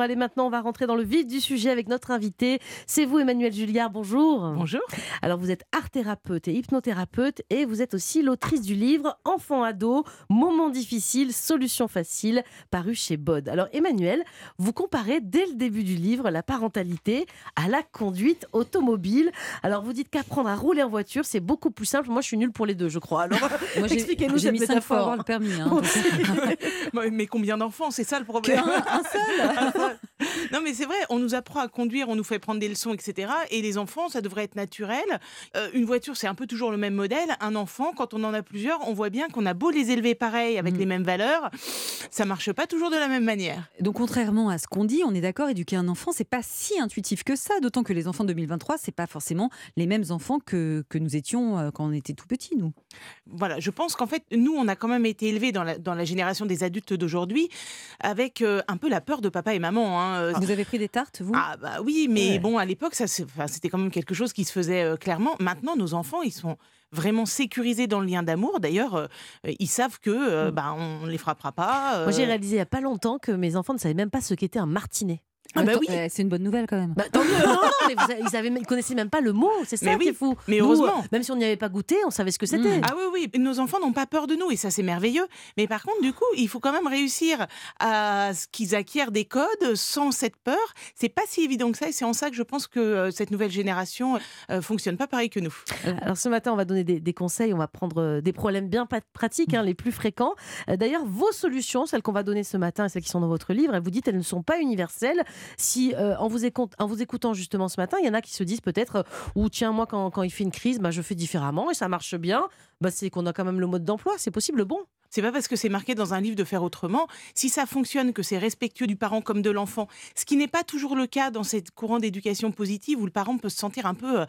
Allez, maintenant, on va rentrer dans le vif du sujet avec notre invité. C'est vous, Emmanuel Julliard. Bonjour. Bonjour. Alors, vous êtes art thérapeute et hypnothérapeute et vous êtes aussi l'autrice du livre Enfants ado, moments difficiles, solutions faciles, paru chez Bod. Alors, Emmanuel, vous comparez dès le début du livre la parentalité à la conduite automobile. Alors, vous dites qu'apprendre à rouler en voiture, c'est beaucoup plus simple. Moi, je suis nulle pour les deux, je crois. Alors, expliquez-nous cette mis métaphore. Fois avoir le permis. Hein, mais combien d'enfants C'est ça le problème. Un, seul. Non, mais c'est vrai, on nous apprend à conduire, on nous fait prendre des leçons, etc. Et les enfants, ça devrait être naturel. Euh, une voiture, c'est un peu toujours le même modèle. Un enfant, quand on en a plusieurs, on voit bien qu'on a beau les élever pareil, avec mm. les mêmes valeurs, ça marche pas toujours de la même manière. Donc, contrairement à ce qu'on dit, on est d'accord, éduquer un enfant, c'est pas si intuitif que ça. D'autant que les enfants de 2023, c'est pas forcément les mêmes enfants que, que nous étions euh, quand on était tout petits, nous. Voilà, je pense qu'en fait, nous, on a quand même été élevés dans la, dans la génération des adultes d'aujourd'hui avec euh, un peu la peur de papa et maman. Hein, euh. Vous avez pris des tartes, vous? Ah bah oui, mais bon, à l'époque, ça, c'était quand même quelque chose qui se faisait euh, clairement. Maintenant, nos enfants, ils sont vraiment sécurisés dans le lien d'amour. D'ailleurs, ils savent que mm. bah, on ne les frappera pas. Moi, j'ai réalisé il n'y a pas longtemps que mes enfants ne savaient même pas ce qu'était un martinet. Ah bah oui. Eh, c'est une bonne nouvelle quand même. Bah, tant mieux. non, non, mais vous, ils, avaient, connaissaient même pas le mot. C'est ça qui est fou. Mais heureusement. même si on n'y avait pas goûté, on savait ce que c'était. Ah oui, oui. Nos enfants n'ont pas peur de nous et ça c'est merveilleux. Mais par contre, du coup, il faut quand même réussir à ce qu'ils acquièrent des codes sans cette peur. C'est pas si évident que ça et c'est en ça que je pense que euh, cette nouvelle génération euh, fonctionne pas pareil que nous. Alors ce matin, on va donner des, conseils. On va prendre euh, des problèmes bien pratiques, hein, les plus fréquents. D'ailleurs, vos solutions, celles qu'on va donner ce matin et celles qui sont dans votre livre, vous dites elles ne sont pas universelles. Si en, vous en vous écoutant justement ce matin, il y en a qui se disent peut-être euh, ou tiens, moi, quand, quand il fait une crise, bah, je fais différemment et ça marche bien. Bah, c'est qu'on a quand même le mode d'emploi. C'est possible, bon c'est pas parce que c'est marqué dans un livre de faire autrement. Si ça fonctionne, que c'est respectueux du parent comme de l'enfant, ce qui n'est pas toujours le cas dans cette courant d'éducation positive où le parent peut se sentir un peu euh,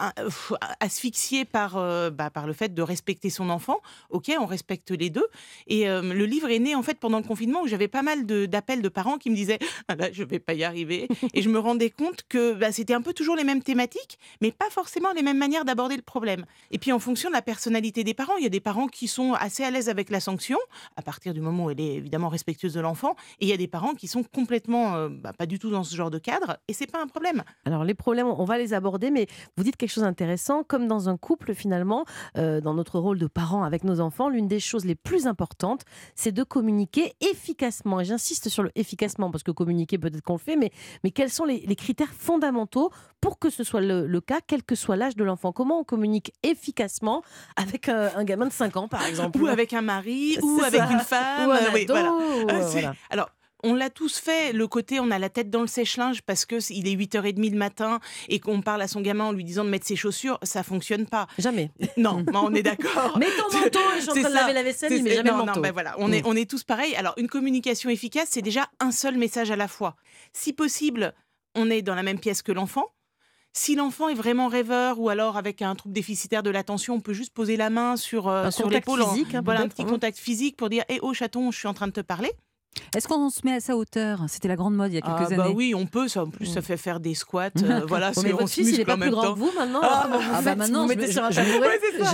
euh, asphyxié par, euh, bah, par le fait de respecter son enfant. Ok, on respecte les deux. Et le livre est né en fait pendant le confinement où j'avais pas mal d'appels de, parents qui me disaient ah là, je vais pas y arriver. et je me rendais compte que bah, c'était un peu toujours les mêmes thématiques, mais pas forcément les mêmes manières d'aborder le problème. Et puis en fonction de la personnalité des parents, il y a des parents qui sont assez à l'aise avec la sanction, à partir du moment où elle est évidemment respectueuse de l'enfant. Et il y a des parents qui sont complètement euh, bah, pas du tout dans ce genre de cadre, et c'est pas un problème. Alors les problèmes, on va les aborder, mais vous dites quelque chose d'intéressant, comme dans un couple finalement, euh, dans notre rôle de parents avec nos enfants, l'une des choses les plus importantes, c'est de communiquer efficacement. Et j'insiste sur le efficacement, parce que communiquer peut-être qu'on le fait, mais, mais quels sont les, critères fondamentaux pour que ce soit le, cas, quel que soit l'âge de l'enfant? Comment on communique efficacement avec un, un gamin de 5 ans, par exemple? Ou avec un mari ou avec une femme. Ou oui, ah, voilà. Alors, on l'a tous fait, le côté on a la tête dans le sèche-linge parce que il est 8h30 le matin et qu'on parle à son gamin en lui disant de mettre ses chaussures, ça fonctionne pas. Jamais. Non, on est d'accord. Mets ton manteau, je suis en train de laver la vaisselle, mais jamais non, manteau. Non, ben voilà, on, est, mm. on est tous pareils. Alors, une communication efficace, c'est déjà un seul message à la fois. Si possible, on est dans la même pièce que l'enfant. Si l'enfant est vraiment rêveur ou alors avec un trouble déficitaire de l'attention, on peut juste poser la main sur, euh, sur l'épaule. Voilà, un petit contact physique pour dire Hé, oh chaton, je suis en train de te parler. Est-ce qu'on se met à sa hauteur? C'était la grande mode il y a quelques ah, bah années. Oui, on peut. Ça, en plus, ça fait faire des squats. Euh, voilà, mais votre fils, il est pas plus grand que vous maintenant. Ah, ah bah maintenant, je,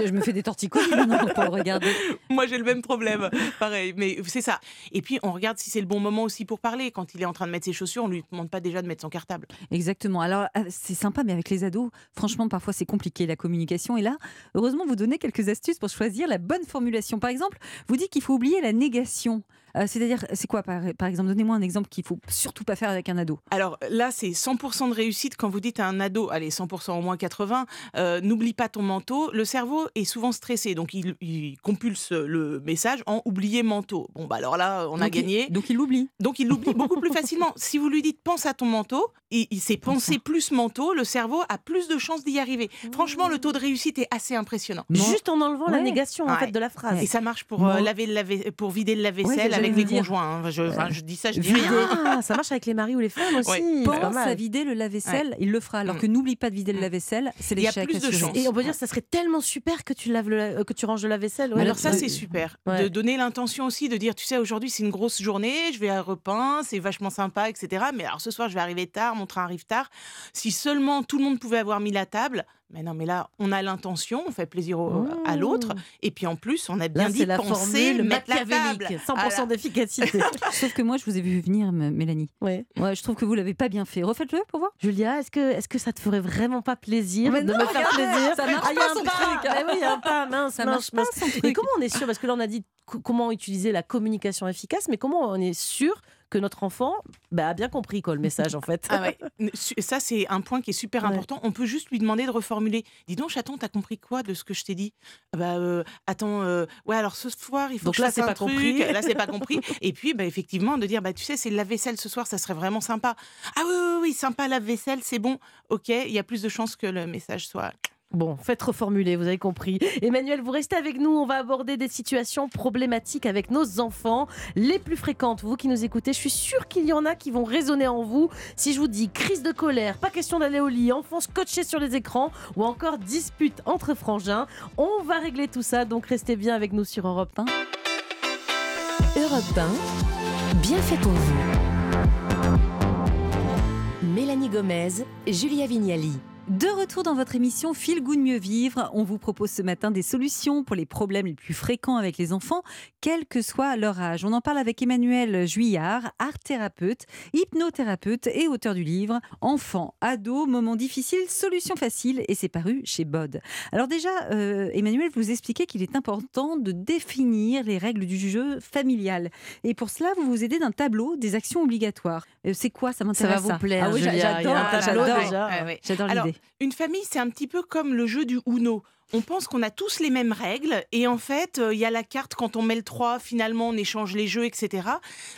je, me fais des torticolis maintenant pour le regarder. Moi, j'ai le même problème. Pareil, mais c'est ça. Et puis, on regarde si c'est le bon moment aussi pour parler. Quand il est en train de mettre ses chaussures, on lui demande pas déjà de mettre son cartable. Exactement. Alors, euh, c'est sympa, mais avec les ados, franchement, parfois, c'est compliqué la communication. Et là, heureusement, vous donnez quelques astuces pour choisir la bonne formulation. Par exemple, vous dites qu'il faut oublier la négation. Euh, c'est-à-dire, c'est quoi par, exemple Donnez-moi un exemple qu'il faut surtout pas faire avec un ado. Alors là, c'est 100% de réussite quand vous dites à un ado, allez, 100% au moins 80, euh, n'oublie pas ton manteau. Le cerveau est souvent stressé, donc il, compulse le message en oublier manteau. Bon, bah alors là, on a gagné. donc il l'oublie. Donc il l'oublie beaucoup plus facilement. Si vous lui dites pense à ton manteau, il, il s'est pensé plus manteau, le cerveau a plus de chances d'y arriver. Franchement, le taux de réussite est assez impressionnant. Juste en enlevant la négation en fait de la phrase. Et ça marche pour euh, laver, laver, pour vider le lave-vaisselle avec les conjoints. Hein. Je, dis ça, je dis rien. Ah, ça marche avec les maris ou les femmes aussi. Pense à vider le lave-vaisselle, il le fera. Alors mm. que n'oublie pas de vider le mm. lave-vaisselle, c'est l'échec. Il y a plus de chance. Et on peut dire que ça serait tellement super que tu laves le, que tu ranges le lave-vaisselle. Alors ça, c'est super. De donner l'intention aussi de dire, tu sais, aujourd'hui c'est une grosse journée, je vais à repas, c'est vachement sympa, etc. Mais alors ce soir, je vais arriver tard, mon train arrive tard. Si seulement tout le monde pouvait avoir mis la table, Mais non, mais là, on a l'intention, on fait plaisir au- à l'autre, et puis en plus, on a bien Là, dit la penser, formule mettre la table. machiavélique, 100% Voilà. d'efficacité. Sauf que moi, je vous ai vu venir, Mélanie. ouais. Ouais, je trouve que vous l'avez pas bien fait. Refaites-le pour voir. Julia, est-ce que, est que ça te ferait vraiment pas plaisir Mais de non, me faire plaisir ça marche Ah, il y a pas, un son truc. Mais oui, il y a un pas, mince, Ça mince, marche pas, mince. son Et truc. comment on est sûr Parce que là, on a dit co- comment utiliser la communication efficace, mais comment on est sûr que notre enfant bah, a bien compris quoi, le message en fait Ah ouais. Ça, c'est un point qui est super Ouais. important. On peut juste lui demander de reformuler. Dis donc, chaton, t'as compris quoi de ce que je t'ai dit? Ah Bah, euh, attends, euh, ouais, alors ce soir, il faut Donc que je là, fasse c'est un pas truc. compris. Là, c'est pas compris. Et puis, bah, effectivement, de dire, bah, tu sais, c'est le lave-vaisselle ce soir, ça serait vraiment sympa. Ah oui, oui, oui, sympa, lave-vaisselle, c'est bon. Ok, il y a plus de chances que le message soit. Bon, faites reformuler, vous avez compris. Emmanuel, vous restez avec nous. On va aborder des situations problématiques avec nos enfants, les plus fréquentes. Vous qui nous écoutez, je suis sûre qu'il y en a qui vont résonner en vous. Si je vous dis crise de colère, pas question d'aller au lit, enfants scotchés sur les écrans ou encore dispute entre frangins, on va régler tout ça. Donc restez bien avec nous sur Europe 1. Europe 1, bien fait pour vous. Mélanie Gomez, Julia Vignali. De retour dans votre émission Feel Good Mieux Vivre, on vous propose ce matin des solutions pour les problèmes les plus fréquents avec les enfants, quel que soit leur âge. On en parle avec Emmanuel Juillard, art thérapeute, hypnothérapeute et auteur du livre Enfants, ados, moments difficiles, solutions faciles et c'est paru chez Bod. Alors déjà, euh, Emmanuel, vous expliquez qu'il est important de définir les règles du jeu familial. Et pour cela, vous vous aidez d'un tableau des actions obligatoires. Euh, c'est quoi? Ça Ça m'intéresse. va vous plaire. Ah oui, j'adore, j'adore. Alors, l'idée. Une famille, c'est un petit peu comme le jeu du Uno. On pense qu'on a tous les mêmes règles et en fait, euh, il y a la carte quand on met le 3, finalement on échange les jeux, etc.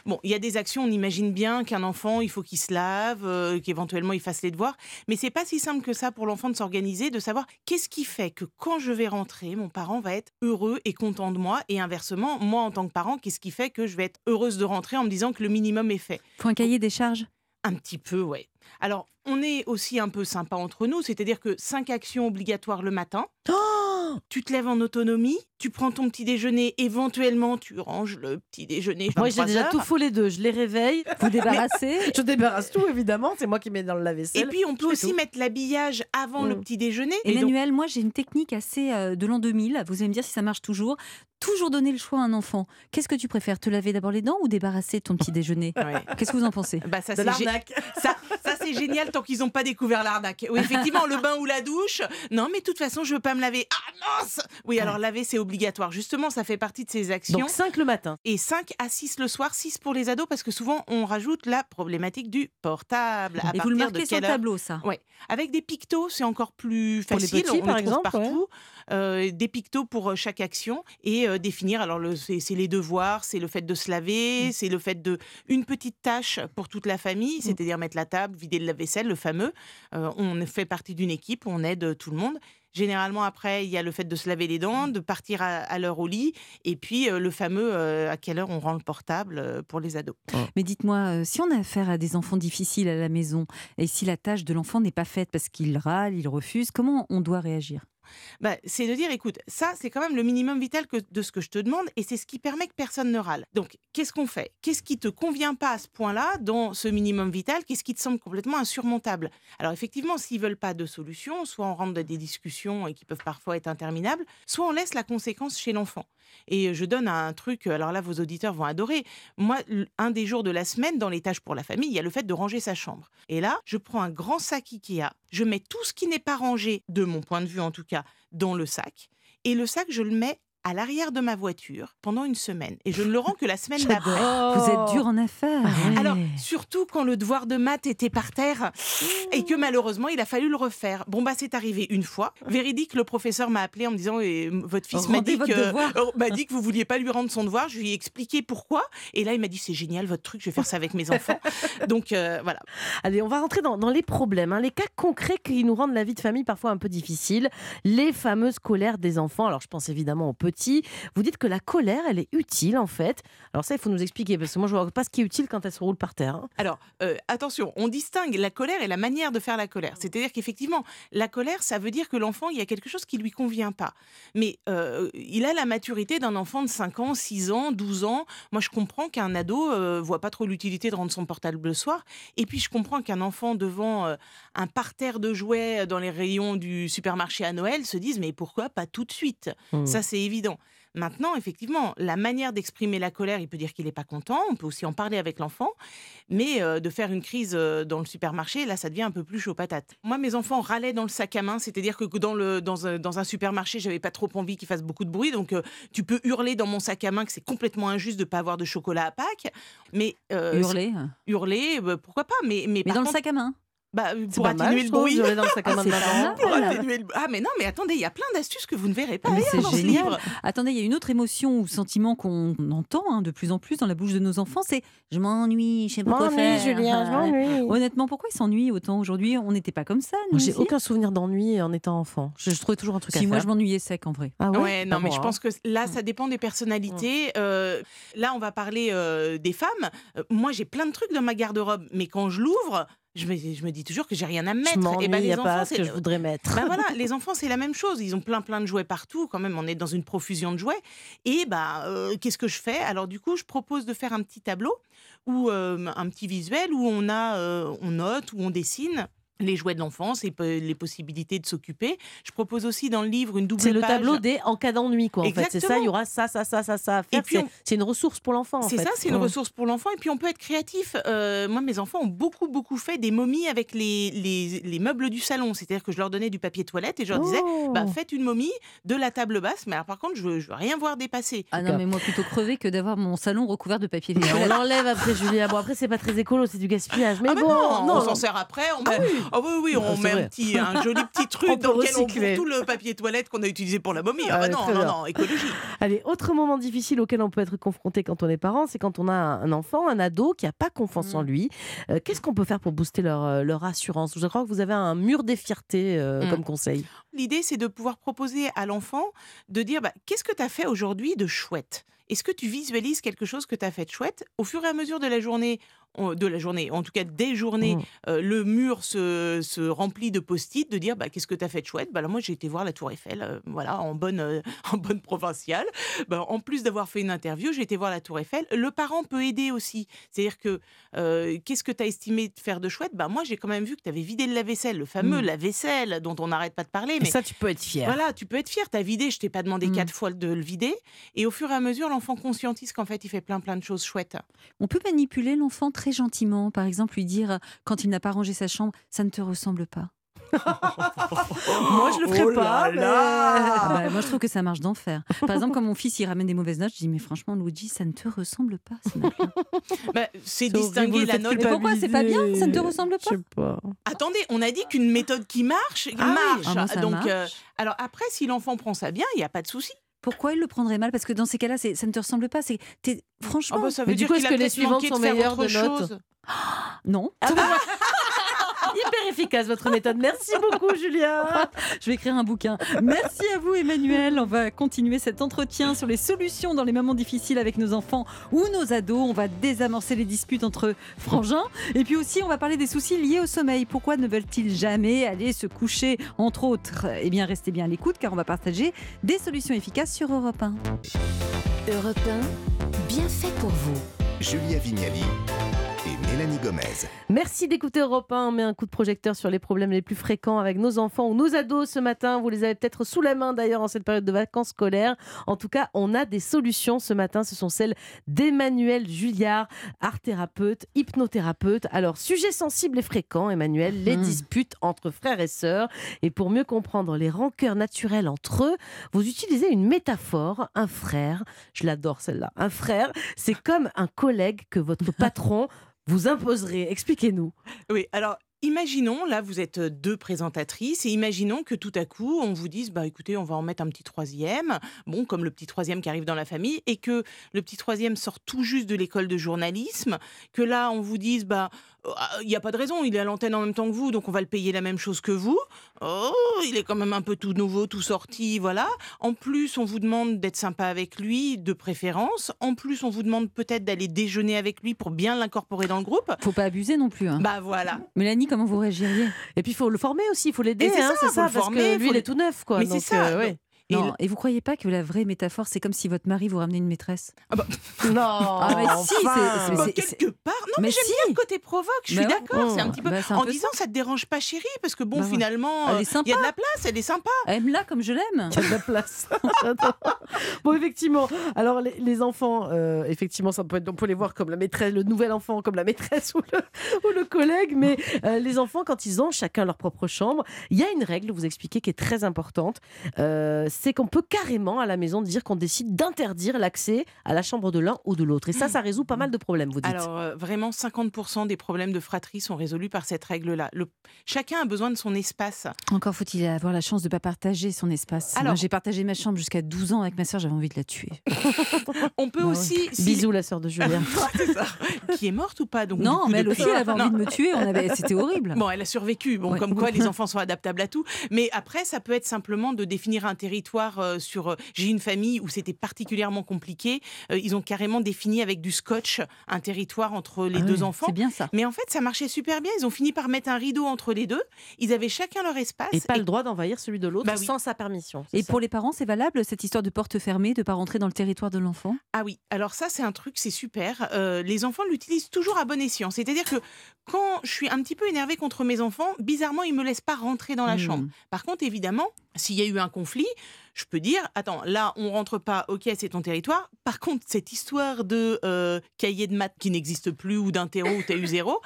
Bon, il y a des actions, on imagine bien qu'un enfant, il faut qu'il se lave, euh, qu'éventuellement il fasse les devoirs, mais c'est pas si simple que ça pour l'enfant de s'organiser, de savoir qu'est-ce qui fait que quand je vais rentrer, mon parent va être heureux et content de moi et inversement, moi en tant que parent, qu'est-ce qui fait que je vais être heureuse de rentrer en me disant que le minimum est fait. Faut un cahier des charges Un petit peu, ouais. Alors, on est aussi un peu sympa entre nous, c'est-à-dire que cinq actions obligatoires le matin. tu te lèves en autonomie, tu prends ton petit déjeuner, éventuellement tu ranges le petit déjeuner. Moi, j'ai 23 déjà heures. tout faux les deux. Je les réveille. Vous débarrassez Je débarrasse tout, évidemment. C'est moi qui mets dans le lave-vaisselle. Et puis on peut aussi tout. mettre l'habillage avant le Mm. petit déjeuner. Donc- Emmanuel, moi j'ai une technique assez euh, de l'an 2000. Vous allez me dire si ça marche toujours. Toujours donner le choix à un enfant. Qu'est-ce que tu préfères Te laver d'abord les dents ou débarrasser ton petit déjeuner? Ouais. Qu'est-ce que vous en pensez? Bah, ça, de l'arnaque. ça, c'est génial tant qu'ils n'ont pas découvert l'arnaque. Oui, effectivement, le bain ou la douche. Non, mais de toute façon, je veux pas me laver. Ah mince Oui, alors laver, c'est obligatoire. Justement, ça fait partie de ces actions. Donc 5 le matin. et 5 à 6 le soir, 6 pour les ados, parce que souvent on rajoute la problématique du portable. À Et vous le marquez sur le tableau, ça? Ouais. Avec des pictos, c'est encore plus Pour les facile. petits, on par exemple, partout. Des pictos pour euh, chaque action et euh, définir. Alors, le- c'est c'est les devoirs, c'est le fait de se laver, Mm. c'est le fait de une petite tâche pour toute la famille, c'est-à-dire mettre la table, vider le lave-vaisselle, le fameux. Euh, on fait partie d'une équipe, on aide euh, tout le monde. Généralement, après, il y a le fait de se laver les dents, de partir à, à l'heure au lit, et puis euh, le fameux euh, à quelle heure on rend le portable euh, pour les ados. Mais dites-moi, euh, si on a affaire à des enfants difficiles à la maison et si la tâche de l'enfant n'est pas faite parce qu'il râle, il refuse, comment on doit réagir? Bah, c'est de dire, écoute, ça, c'est quand même le minimum vital que, de ce que je te demande et c'est ce qui permet que personne ne râle. Donc, qu'est-ce qu'on fait? Qu'est-ce qui te convient pas à ce point-là dans ce minimum vital Qu'est-ce qui te semble complètement insurmontable? Alors, effectivement, s'ils veulent pas de solution, soit on rentre dans des discussions qui peuvent parfois être interminables, soit on laisse la conséquence chez l'enfant. Et je donne un truc, alors là, vos auditeurs vont adorer. Moi, un des jours de la semaine, dans les tâches pour la famille, il y a le fait de ranger sa chambre. Et là, je prends un grand sac Ikea, je mets tout ce qui n'est pas rangé, de mon point de vue en tout cas, dans le sac. Et le sac, je le mets à l'arrière de ma voiture pendant une semaine. Et je ne le rends que la semaine d'après. Vous êtes dur en affaires. ouais. Alors, surtout quand le devoir de maths était par terre et que malheureusement, il a fallu le refaire. Bon, bah, c'est arrivé une fois. Véridique, le professeur m'a appelé en me disant eh, Votre fils m'a dit, euh, m'a dit que vous vouliez pas lui rendre son devoir. Je lui ai expliqué pourquoi. Et là, il m'a dit C'est génial votre truc, je vais faire ça avec mes enfants. Donc, euh, voilà. Allez, on va rentrer dans, dans les problèmes, hein, les cas concrets qui nous rendent la vie de famille parfois un peu difficile. Les fameuses colères des enfants. Alors, je pense évidemment aux petit. Vous dites que la colère, elle est utile en fait. Alors ça, il faut nous expliquer parce que moi, je vois pas ce qui est utile quand elle se roule par terre. hein. Alors, euh, attention, on distingue la colère et la manière de faire la colère. C'est-à-dire qu'effectivement, la colère, ça veut dire que l'enfant, il y a quelque chose qui lui convient pas. Mais euh, il a la maturité d'un enfant de 5 ans, 6 ans, 12 ans. Moi, je comprends qu'un ado euh, voit pas trop l'utilité de rendre son portable le soir. Et puis, je comprends qu'un enfant devant un parterre de jouets dans les rayons du supermarché à Noël se dise, mais pourquoi pas tout de suite? Hmm. Ça, c'est évident. Maintenant, effectivement, la manière d'exprimer la colère, il peut dire qu'il n'est pas content, on peut aussi en parler avec l'enfant, mais euh, de faire une crise euh, dans le supermarché, là, ça devient un peu plus chaud patate. Moi, mes enfants râlaient dans le sac à main, c'est-à-dire que dans, le, dans, un, dans un supermarché, j'avais pas trop envie qu'ils fassent beaucoup de bruit, donc euh, tu peux hurler dans mon sac à main que c'est complètement injuste de pas avoir de chocolat à Pâques, mais Hurler. hurler, bah, pourquoi pas, mais, mais, Mais par dans le sac à main. Bah, C'est pour pas mal, atténuer le bruit. Ah, Ah mais non, mais attendez, il y a plein d'astuces que vous ne verrez pas Mais ailleurs c'est dans ce génial. livre. Attendez, il y a une autre émotion ou sentiment qu'on entend hein, de plus en plus dans la bouche de nos enfants, c'est je m'ennuie, je sais pas quoi M'ennuie, faire. Julien, je m'ennuie. Honnêtement, pourquoi ils s'ennuient autant aujourd'hui? On n'était pas comme ça. nous Moi, J'ai aucun souvenir d'ennui en étant enfant. Je, je trouvais toujours un truc à Si, moi faire. je m'ennuyais sec en vrai. Ah Ouais, non, mais moi, je hein. pense que là, ça dépend des personnalités. Euh, là, on va parler euh, des femmes. Euh, moi, j'ai plein de trucs dans ma garde-robe, mais quand je l'ouvre, je me, je me dis toujours que j'ai rien à Je mettre. m'ennuie, Et ben, il y les a pas enfants, ce c'est que je voudrais mettre. ben voilà, les enfants, c'est la même chose. Ils ont plein, plein de jouets partout. Quand même, on est dans une profusion de jouets. Et bah, euh, qu'est-ce que je fais? Alors, du coup, je propose de faire un petit tableau ou euh, un petit visuel où on a, euh, on note, où on dessine les jouets de l'enfance et les possibilités de s'occuper. Je propose aussi dans le livre une double C'est le page. tableau des en cas d'ennui, quoi. En fait, c'est ça. Il y aura ça, ça, ça, ça, ça à faire. puis C'est on- une ressource pour l'enfant. en C'est ça, c'est une ressource pour l'enfant. Et puis on peut être créatif. Euh, moi, mes enfants ont beaucoup, beaucoup fait des momies avec les, les, les meubles du salon. C'est-à-dire que je leur donnais du papier toilette et je leur disais, Oh. bah, faites une momie de la table basse. Mais alors, par contre, je veux, je veux rien voir dépasser. Ah non, mais moi plutôt crever que d'avoir mon salon recouvert de papier Mais on toilette. l'enlève après, Julien. Bon, après, c'est pas très écolo, c'est du gaspillage. Mais ah bah bon, non, non, on s'en sert après. On met... Ah oui, oui, on met un, petit, un joli petit truc On dans lequel on recycler. bourre tout le papier toilette qu'on a utilisé pour la momie. Ah, Ah bah non, non, non, écologie. Allez, autre moment difficile auquel on peut être confronté quand on est parent, c'est quand on a un enfant, un ado qui n'a pas confiance en Mm. lui. Euh, Qu'est-ce qu'on peut faire pour booster leur, euh, leur assurance? Je crois que vous avez un mur des fiertés euh, Mm. comme conseil. L'idée, c'est de pouvoir proposer à l'enfant de dire bah, qu'est-ce que tu as fait aujourd'hui de chouette? Est-ce que tu visualises quelque chose que tu as fait de chouette Au fur et à mesure de la journée, on- de la journée, en tout cas des journées, Mm. euh, le mur se, se remplit de post-it, de dire bah, qu'est-ce que tu as fait de chouette? Bah, là, Moi, j'ai été voir la Tour Eiffel, euh, voilà, en bonne, euh, en bonne provinciale. Bah, en plus d'avoir fait une interview, j'ai été voir la Tour Eiffel. Le parent peut aider aussi. C'est-à-dire que qu'est-ce que tu as estimé faire de chouette? Bah, Moi, j'ai quand même vu que tu avais vidé le lave-vaisselle, le fameux Mm. lave-vaisselle dont on n'arrête pas de parler. Et Mais ça, tu peux être fier. voilà, tu peux être fier, t'as vidé, je t'ai pas demandé Mm. quatre fois de le vider. Et au fur et à mesure, l'enfant conscientise qu'en fait, il fait plein plein de choses chouettes. On peut manipuler l'enfant très gentiment, par exemple lui dire quand il n'a pas rangé sa chambre, ça ne te ressemble pas. Moi, je le ferai Oh là pas. mais- Ah bah, moi je trouve que ça marche d'enfer. Par exemple, quand mon fils il ramène des mauvaises notes, je dis mais franchement Luigi, ça ne te ressemble pas. ce. Bah, c'est distinguer la note. Mais pourquoi c'est pas bien Ça ne te ressemble Je sais pas. Attendez, on a dit qu'une méthode qui marche, Ah oui. marche. Ah, moi, Donc, marche. euh, alors après, si l'enfant prend ça bien, il n'y a pas de souci. Pourquoi il le prendrait mal? Parce que dans ces cas-là, ça ne te ressemble pas. C'est franchement Ah bah, ça Mais du coup, est-ce que les suivantes de sont meilleures autre de notes? chose. non. Ah bah, efficace votre méthode. Merci beaucoup, Julien. Je vais écrire un bouquin. Merci à vous, Emmanuel. On va continuer cet entretien sur les solutions dans les moments difficiles avec nos enfants ou nos ados. On va désamorcer les disputes entre frangins. Et puis aussi, on va parler des soucis liés au sommeil. Pourquoi ne veulent-ils jamais aller se coucher, entre autres? Eh bien, restez bien à l'écoute car on va partager des solutions efficaces sur Europe 1. Europe 1, bien fait pour vous. Julia Vignali Mélanie Gomez. Merci d'écouter Europe 1. On met un coup de projecteur sur les problèmes les plus fréquents avec nos enfants ou nos ados ce matin. Vous les avez peut-être sous la main d'ailleurs en cette période de vacances scolaires. En tout cas, on a des solutions ce matin. Ce sont celles d'Emmanuel Julliard, art thérapeute, hypnothérapeute. Alors, sujet sensible et fréquent, Emmanuel, les Mhm. disputes entre frères et sœurs. Et pour mieux comprendre les rancœurs naturelles entre eux, vous utilisez une métaphore. Un frère, je l'adore celle-là. Un frère, c'est comme un collègue que votre patron vous imposerez. Expliquez-nous. Oui, alors imaginons, là vous êtes deux présentatrices, et imaginons que tout à coup on vous dise, bah écoutez, on va en mettre un petit troisième, bon, comme le petit troisième qui arrive dans la famille, et que le petit troisième sort tout juste de l'école de journalisme, que là on vous dise, bah il n'y a pas de raison, il est à l'antenne en même temps que vous, donc on va le payer la même chose que vous. Oh, il est quand même un peu tout nouveau, tout sorti, voilà. En plus, on vous demande d'être sympa avec lui, de préférence. En plus, on vous demande peut-être d'aller déjeuner avec lui pour bien l'incorporer dans le groupe. Faut pas abuser non plus. hein. Bah voilà. Mélanie, comment vous réagiriez? Et puis il faut le former aussi, il faut l'aider, c'est hein, ça, c'est ça, le parce former, que lui il est tout neuf, quoi. Mais c'est ça. euh, ouais. Et Non. Et vous croyez pas que la vraie métaphore, c'est comme si votre mari vous ramenait une maîtresse Non, Ah, mais si, c'est- enfin. c'est- Bah, quelque part, non, mais, Mais j'aime si. bien le côté provoque, je suis Bah ouais. d'accord, c'est un petit peu. Bah, un en peu disant, ça. te dérange pas, chérie, parce que bon, Bah finalement, Elle euh, est sympa. il y a de la place, elle est sympa. Aime-la comme je l'aime. Il y a de la place. J'adore. bon, effectivement. Alors, les, les enfants, euh, effectivement, ça peut être, on peut les voir comme la maîtresse, le nouvel enfant, comme la maîtresse ou le, ou le collègue. Mais euh, les enfants, quand ils ont chacun leur propre chambre, il y a une règle, vous expliquez, qui est très importante. Euh, c'est qu'on peut carrément à la maison dire qu'on décide d'interdire l'accès à la chambre de l'un ou de l'autre. Et ça, ça résout pas mal de problèmes, vous dites. Alors, euh, vraiment, 50% des problèmes de fratrie sont résolus par cette règle-là. Le- Chacun a besoin de son espace. Encore faut-il avoir la chance de ne pas partager son espace. Alors- j'ai partagé ma chambre jusqu'à 12 ans avec ma soeur, j'avais envie de la tuer. On peut ouais. aussi. si- Bisous, la sœur de Julien. Qui est morte ou pas donc, non, coup, mais elle aussi, elle avait Non. envie de me tuer. Avait... C'était horrible. Bon, elle a survécu. Bon, Ouais. comme quoi, les enfants sont adaptables à tout. Mais après, ça peut être simplement de définir un territoire euh, sur. euh, J'ai une famille où c'était particulièrement compliqué. Euh, ils ont carrément défini avec du scotch un territoire entre les Ah deux enfants. C'est bien ça. Mais en fait, ça marchait super bien. Ils ont fini par mettre un rideau entre les deux. Ils avaient chacun leur espace. Et pas Et- le droit d'envahir celui de l'autre Bah oui. sans sa permission. Et ça pour les parents, c'est valable cette histoire de porte fermée, de pas rentrer dans le territoire de l'enfant? Ah oui, alors ça c'est un truc, c'est super. Euh, les enfants l'utilisent toujours à bon escient. C'est-à-dire que quand je suis un petit peu énervée contre mes enfants, bizarrement ils me laissent pas rentrer dans la Hmm. chambre. Par contre, évidemment, s'il y a eu un conflit, je peux dire, attends, là on rentre pas, ok c'est ton territoire. Par contre, cette histoire de euh, cahier de maths qui n'existe plus ou d'interro où tu as eu zéro,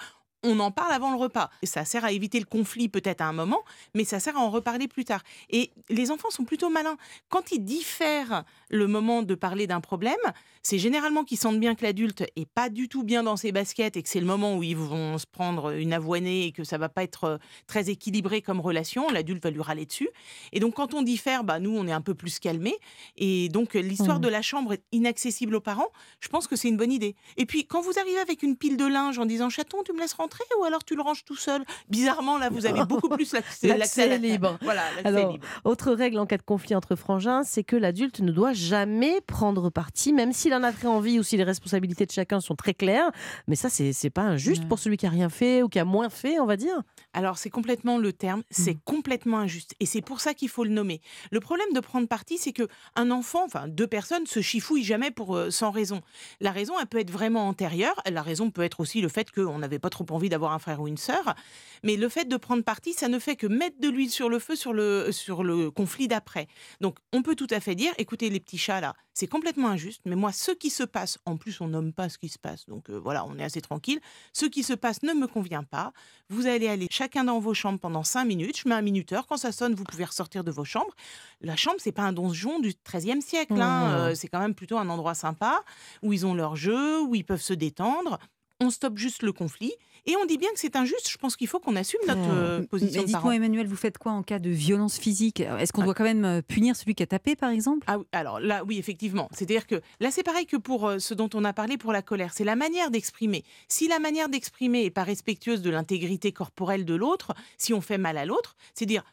on en parle avant le repas. Et ça sert à éviter le conflit peut-être à un moment, mais ça sert à en reparler plus tard. Et les enfants sont plutôt malins. Quand ils diffèrent le moment de parler d'un problème, c'est généralement qu'ils sentent bien que l'adulte est pas du tout bien dans ses baskets et que c'est le moment où ils vont se prendre une avoinée et que ça va pas être euh, très équilibré comme relation. L'adulte va lui râler dessus. Et donc quand on diffère, bah nous on est un peu plus calmés. Et donc l'histoire Mhm. de la chambre est inaccessible aux parents. Je pense que c'est une bonne idée. Et puis quand vous arrivez avec une pile de linge en disant chaton, tu me laisses rentrer? Ou alors tu le ranges tout seul? Bizarrement là vous avez beaucoup plus l'accès L'accès à la libre. Voilà, l'accès Alors, libre. Autre règle en cas de conflit entre frangins, c'est que l'adulte ne doit jamais prendre parti, même s'il en a très envie ou si les responsabilités de chacun sont très claires. Mais ça, c'est c'est pas injuste Ouais. pour celui qui a rien fait ou qui a moins fait, on va dire. Alors c'est complètement le terme, c'est Mm. complètement injuste et c'est pour ça qu'il faut le nommer. Le problème de prendre parti, c'est que un enfant, enfin deux personnes, se chifouillent jamais pour euh, sans raison. La raison, elle peut être vraiment antérieure. La raison peut être aussi le fait qu'on n'avait pas trop envie d'avoir un frère ou une sœur. Mais le fait de prendre parti, ça ne fait que mettre de l'huile sur le feu sur le sur le conflit d'après. Donc on peut tout à fait dire, écoutez les petits chats là, c'est complètement injuste. Mais moi, ce qui se passe, en plus on nomme pas ce qui se passe, donc euh, voilà, on est assez tranquille. Ce qui se passe ne me convient pas. Vous allez aller chacun dans vos chambres pendant 5 minutes. Je mets un minuteur. Quand ça sonne, vous pouvez ressortir de vos chambres. La chambre, c'est pas un donjon du XIIIe siècle. hein. Mmh. Euh, c'est quand même plutôt un endroit sympa où ils ont leur jeu, où ils peuvent se détendre. On stoppe juste le conflit. Et on dit bien que c'est injuste. Je pense qu'il faut qu'on assume notre euh, position Mais dites-moi, Emmanuel, vous faites quoi en cas de violence physique? Est-ce qu'on Ah. doit quand même euh, punir celui qui a tapé, par exemple? Ah alors là, oui, effectivement. C'est-à-dire que là, c'est pareil que pour euh, ce dont on a parlé pour la colère. C'est la manière d'exprimer. Si la manière d'exprimer est pas respectueuse de l'intégrité corporelle de l'autre, si on fait mal à l'autre, c'est dire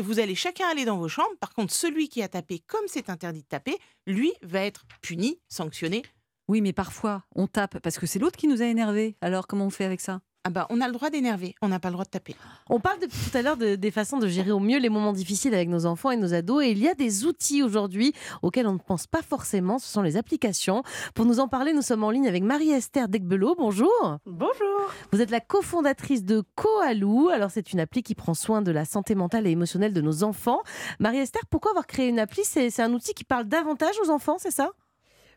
vous allez chacun aller dans vos chambres. Par contre, celui qui a tapé, comme c'est interdit de taper, lui va être puni, sanctionné. Oui, mais parfois, on tape parce que c'est l'autre qui nous a énervés. Alors, comment on fait avec ça? Ah bah, on a le droit d'énerver, on n'a pas le droit de taper. On parle depuis tout à l'heure de- des façons de gérer au mieux les moments difficiles avec nos enfants et nos ados. Et il y a des outils aujourd'hui auxquels on ne pense pas forcément. Ce sont les applications. Pour nous en parler, nous sommes en ligne avec Marie-Esther Degbelot. Bonjour. Bonjour. Vous êtes la cofondatrice de Koalou. Alors, c'est une appli qui prend soin de la santé mentale et émotionnelle de nos enfants. Marie-Esther, pourquoi avoir créé une appli? C'est c'est un outil qui parle davantage aux enfants, c'est ça?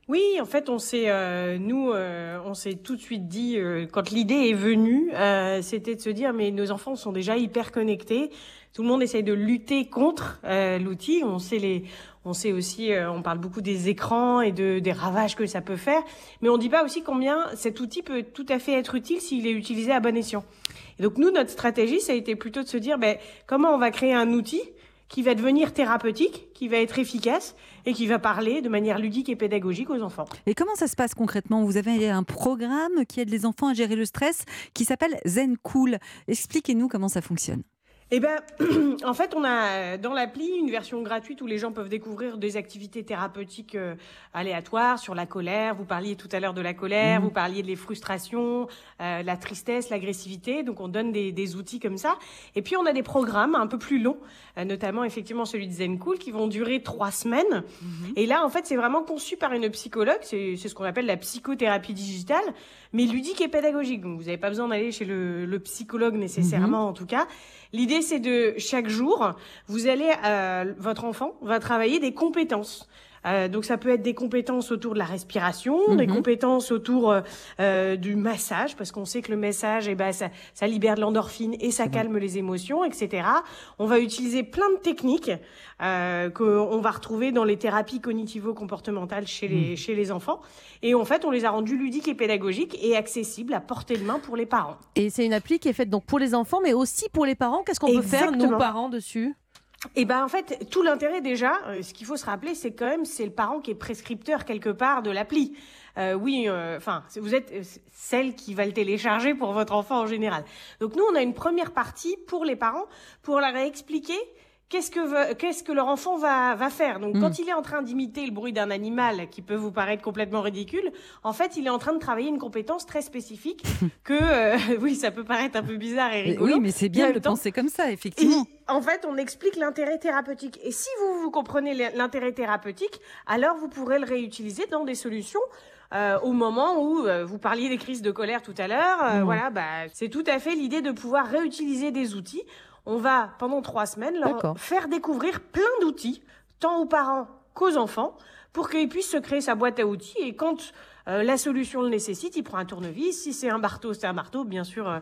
Oui, en fait, on s'est, euh, nous, euh, on s'est tout de suite dit, euh, quand l'idée est venue, euh, c'était de se dire, mais nos enfants sont déjà hyper connectés. Tout le monde essaye de lutter contre euh, l'outil. On sait les, on sait aussi, euh, on parle beaucoup des écrans et de des ravages que ça peut faire, mais on dit pas aussi combien cet outil peut tout à fait être utile s'il est utilisé à bon escient. Et donc nous, notre stratégie, ça a été plutôt de se dire, ben, comment on va créer un outil qui va devenir thérapeutique, qui va être efficace et qui va parler de manière ludique et pédagogique aux enfants. Et comment ça se passe concrètement? Vous avez un programme qui aide les enfants à gérer le stress qui s'appelle Zen Cool. Expliquez-nous comment ça fonctionne. Eh ben, en fait, on a dans l'appli une version gratuite où les gens peuvent découvrir des activités thérapeutiques euh, aléatoires sur la colère. Vous parliez tout à l'heure de la colère, Mhm. vous parliez des frustrations, euh, la tristesse, l'agressivité. Donc, on donne des, des outils comme ça. Et puis, on a des programmes un peu plus longs, euh, notamment effectivement celui de Zen Cool, qui vont durer trois semaines. Et là, en fait, c'est vraiment conçu par une psychologue. C'est ce qu'on appelle la psychothérapie digitale, mais ludique et pédagogique. Donc, vous n'avez pas besoin d'aller chez le, le psychologue nécessairement, en tout cas. L'idée, c'est de chaque jour, vous allez, euh, votre enfant va travailler des compétences. Euh, donc ça peut être des compétences autour de la respiration, des Mhm. compétences autour euh, euh, du massage, parce qu'on sait que le massage, eh ben, ça, ça libère de l'endorphine et ça calme les émotions, etc. On va utiliser plein de techniques euh, qu'on va retrouver dans les thérapies cognitivo-comportementales chez les, chez les enfants. Et en fait, on les a rendus ludiques et pédagogiques et accessibles à portée de main pour les parents. Et c'est une appli qui est faite donc pour les enfants, mais aussi pour les parents. Qu'est-ce qu'on peut faire, nous, parents, dessus? Et ben en fait, tout l'intérêt déjà, euh, ce qu'il faut se rappeler, c'est quand même c'est le parent qui est prescripteur quelque part de l'appli. Euh, oui, enfin, vous êtes euh, celle qui va le télécharger pour votre enfant en général. Donc nous, on a une première partie pour les parents pour leur expliquer qu'est-ce que veut- qu'est-ce que leur enfant va va faire? Donc Mm. quand il est en train d'imiter le bruit d'un animal qui peut vous paraître complètement ridicule, en fait, il est en train de travailler une compétence très spécifique que euh, oui, ça peut paraître un peu bizarre et Mais rigolo. Oui, mais c'est en bien de temps- penser comme ça, et effectivement. en fait, on explique l'intérêt thérapeutique. Et si vous, vous comprenez l'intérêt thérapeutique, alors vous pourrez le réutiliser dans des solutions. euh, au moment où euh, vous parliez des crises de colère tout à l'heure, euh, Mhm. voilà, bah, c'est tout à fait l'idée de pouvoir réutiliser des outils. On va pendant trois semaines leur faire découvrir plein d'outils, tant aux parents qu'aux enfants, pour qu'ils puissent se créer sa boîte à outils. Et quand euh, la solution le nécessite, il prend un tournevis. Si c'est un marteau, c'est un marteau. Bien sûr, euh,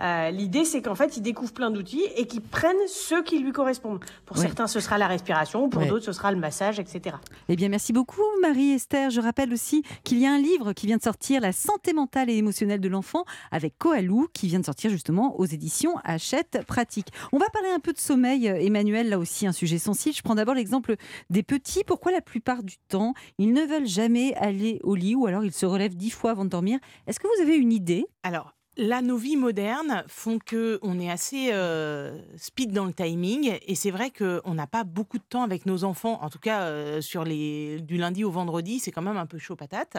euh, l'idée c'est qu'en fait, il découvre plein d'outils et qu'il prenne ceux qui lui correspondent. Pour Oui. certains, ce sera la respiration. Pour Oui. d'autres, ce sera le massage, etc. Eh bien, merci beaucoup, Marie-Esther. Je rappelle aussi qu'il y a un livre qui vient de sortir, La santé mentale et émotionnelle de l'enfant, avec Koalou, qui vient de sortir justement aux éditions Hachette Pratique. On va parler un peu de sommeil, euh, Emmanuel, là aussi un sujet sensible. Je prends d'abord l'exemple des petits. Pourquoi la plupart du temps, ils ne veulent jamais aller au lit ou alors ils se relèvent dix fois avant de dormir? Est-ce que vous avez une idée? Alors, là, nos vies modernes font que on est assez euh, speed dans le timing, et c'est vrai qu'on n'a pas beaucoup de temps avec nos enfants. En tout cas, euh, sur les du lundi au vendredi, c'est quand même un peu chaud patate.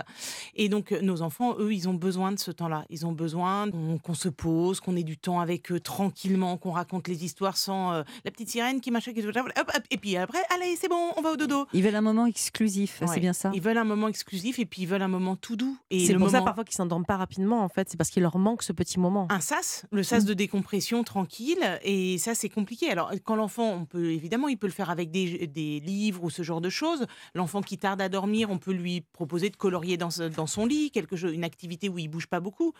Et donc, euh, nos enfants, eux, ils ont besoin de ce temps-là. Ils ont besoin qu'on se pose, qu'on ait du temps avec eux tranquillement, qu'on raconte les histoires sans euh, la petite sirène qui machin, qui et puis après, allez, c'est bon, on va au dodo. Ils veulent un moment exclusif, Ouais. c'est bien ça Ils veulent un moment exclusif et puis ils veulent un moment tout doux. Et C'est pour ça moment- parfois qu'ils s'endorment pas rapidement, en fait. C'est parce qu'il leur manque ce petit moment. un sas, le sas de décompression tranquille, et ça c'est compliqué. Alors quand l'enfant, on peut évidemment, il peut le faire avec des, des livres ou ce genre de choses. L'enfant qui tarde à dormir, on peut lui proposer de colorier dans, dans son lit, quelque chose, une activité où il bouge pas beaucoup.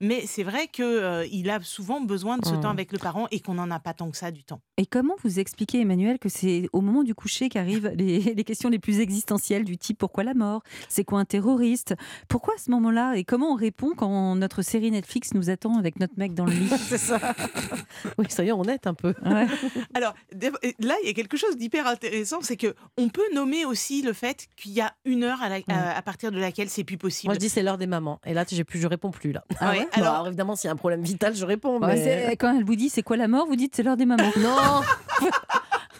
Mais c'est vrai que euh, il a souvent besoin de ce Mmh. temps avec le parent et qu'on n'en a pas tant que ça du temps. Et comment vous expliquez, Emmanuel, que c'est au moment du coucher qu'arrivent les, les questions les plus existentielles du type pourquoi la mort? C'est quoi un terroriste? Pourquoi à ce moment-là? Et comment on répond quand notre série Netflix nous attend avec notre mec dans le lit? C'est ça. oui, soyons honnêtes un peu. Ouais. Alors là, il y a quelque chose d'hyper intéressant, c'est que on peut nommer aussi le fait qu'il y a une heure à, la- à- à partir de laquelle c'est plus possible. Moi, je dis c'est l'heure des mamans. Et là, j'ai plus, je réponds plus là. Ah Ouais, ouais alors- alors évidemment, s'il y a un problème vital, je réponds. Ouais, mais- c'est- Quand elle vous dit c'est quoi la mort, vous dites c'est l'heure des mamans. Non,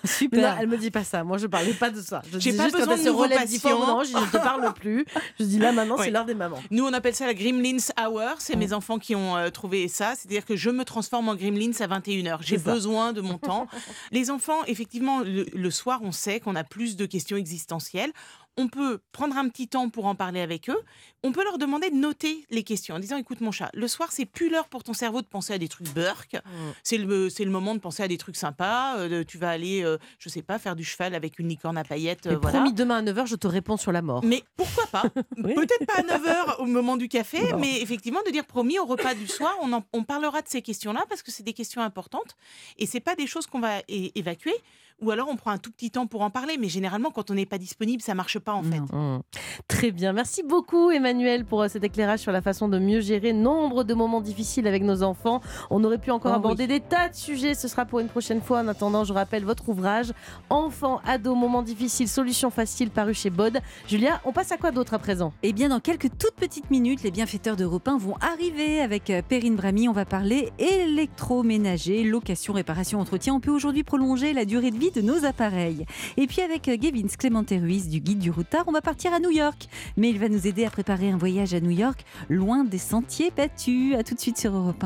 Super. non, elle me dit pas ça. Moi, je parlais pas de ça. Je J'ai dis pas juste quand besoin elle de se relève non, je je te parle plus. Je dis là maintenant, c'est l'heure des mamans. Nous, on appelle ça la Gremlins Hour. C'est mes enfants qui ont euh, trouvé ça. C'est-à-dire que je me transforme en Gremlins à 21h. J'ai ça. besoin de mon temps. Les enfants, effectivement, le, le soir, on sait qu'on a plus de questions existentielles. On peut prendre un petit temps pour en parler avec eux. On peut leur demander de noter les questions en disant écoute mon chat, le soir c'est plus l'heure pour ton cerveau de penser à des trucs burk. C'est le c'est le moment de penser à des trucs sympas. Euh, tu vas aller euh, je sais pas faire du cheval avec une licorne à paillettes. Euh, voilà. promis, demain à 9h, je te réponds sur la mort. Mais pourquoi pas? Oui. Peut-être pas à 9h au moment du café, Bon. mais effectivement de dire promis au repas du soir, on, en- on parlera de ces questions-là parce que c'est des questions importantes et c'est pas des choses qu'on va évacuer. Ou alors on prend un tout petit temps pour en parler. Mais généralement, quand on n'est pas disponible, ça marche pas en fait. Mmh. Très bien. Merci beaucoup, Emmanuel, pour euh, cet éclairage sur la façon de mieux gérer nombre de moments difficiles avec nos enfants. On aurait pu encore Oh aborder des tas de sujets. Ce sera pour une prochaine fois. En attendant, je rappelle votre ouvrage Enfants, ados, moments difficiles, solutions faciles, paru chez Bod. Julia, on passe à quoi d'autre à présent? Eh bien, dans quelques toutes petites minutes, les bienfaiteurs d'Europe 1 vont arriver avec euh, Perrine Brami. On va parler électroménager, location, réparation, entretien. On peut aujourd'hui prolonger la durée de vie de nos appareils. Et puis avec euh, Gavin Clémenté Ruiz du Guide du Routard, on va partir à New York. Mais il va nous aider à préparer un voyage à New York, loin des sentiers battus. À tout de suite sur Europe 1.